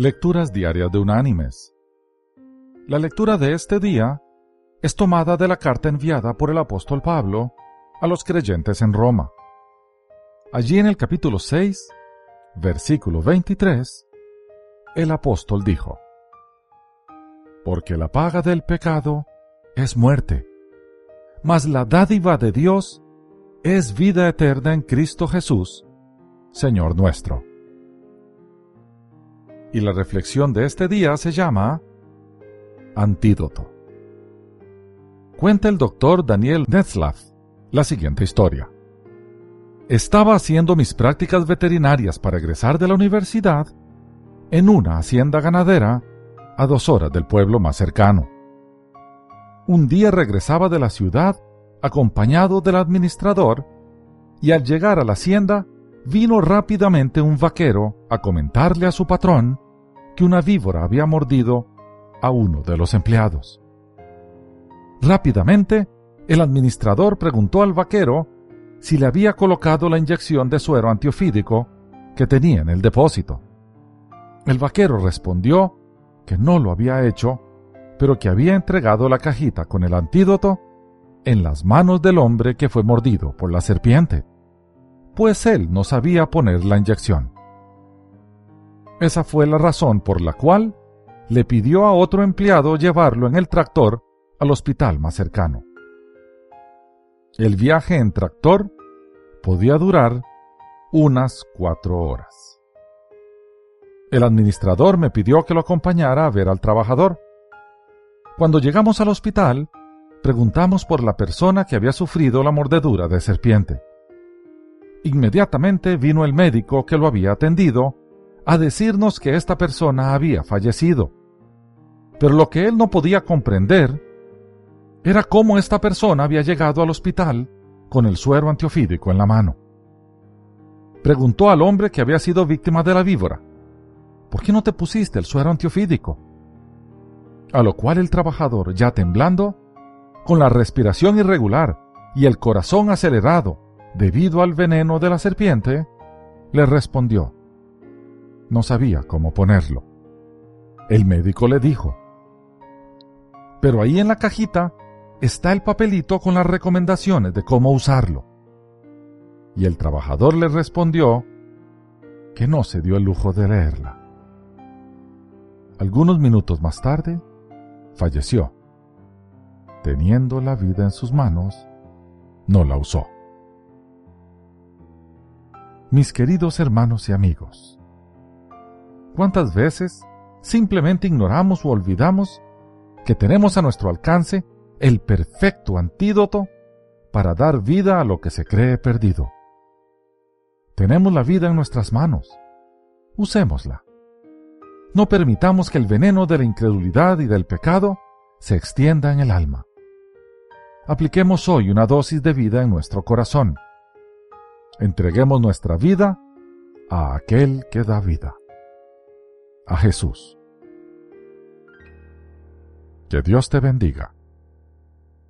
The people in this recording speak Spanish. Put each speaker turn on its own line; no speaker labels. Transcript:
Lecturas Diarias de Unánimes. La lectura de este día es tomada de la carta enviada por el apóstol Pablo a los creyentes en Roma. Allí en el capítulo 6, versículo 23, el apóstol dijo, Porque la paga del pecado es muerte, mas la dádiva de Dios es vida eterna en Cristo Jesús, Señor nuestro. Y la reflexión de este día se llama Antídoto. Cuenta el doctor Daniel Netzlaff la siguiente historia. Estaba haciendo mis prácticas veterinarias para egresar de la universidad en una hacienda ganadera a dos horas del pueblo más cercano. Un día regresaba de la ciudad acompañado del administrador y al llegar a la hacienda vino rápidamente un vaquero a comentarle a su patrón que una víbora había mordido a uno de los empleados. Rápidamente, el administrador preguntó al vaquero si le había colocado la inyección de suero antiofídico que tenía en el depósito. El vaquero respondió que no lo había hecho, pero que había entregado la cajita con el antídoto en las manos del hombre que fue mordido por la serpiente pues él no sabía poner la inyección. Esa fue la razón por la cual le pidió a otro empleado llevarlo en el tractor al hospital más cercano. El viaje en tractor podía durar unas cuatro horas. El administrador me pidió que lo acompañara a ver al trabajador. Cuando llegamos al hospital, preguntamos por la persona que había sufrido la mordedura de serpiente. Inmediatamente vino el médico que lo había atendido a decirnos que esta persona había fallecido. Pero lo que él no podía comprender era cómo esta persona había llegado al hospital con el suero antiofídico en la mano. Preguntó al hombre que había sido víctima de la víbora, ¿por qué no te pusiste el suero antiofídico? A lo cual el trabajador, ya temblando, con la respiración irregular y el corazón acelerado, debido al veneno de la serpiente, le respondió. No sabía cómo ponerlo. El médico le dijo, pero ahí en la cajita está el papelito con las recomendaciones de cómo usarlo. Y el trabajador le respondió que no se dio el lujo de leerla. Algunos minutos más tarde, falleció. Teniendo la vida en sus manos, no la usó mis queridos hermanos y amigos. ¿Cuántas veces simplemente ignoramos o olvidamos que tenemos a nuestro alcance el perfecto antídoto para dar vida a lo que se cree perdido? Tenemos la vida en nuestras manos. Usémosla. No permitamos que el veneno de la incredulidad y del pecado se extienda en el alma. Apliquemos hoy una dosis de vida en nuestro corazón entreguemos nuestra vida a aquel que da vida, a Jesús. Que Dios te bendiga.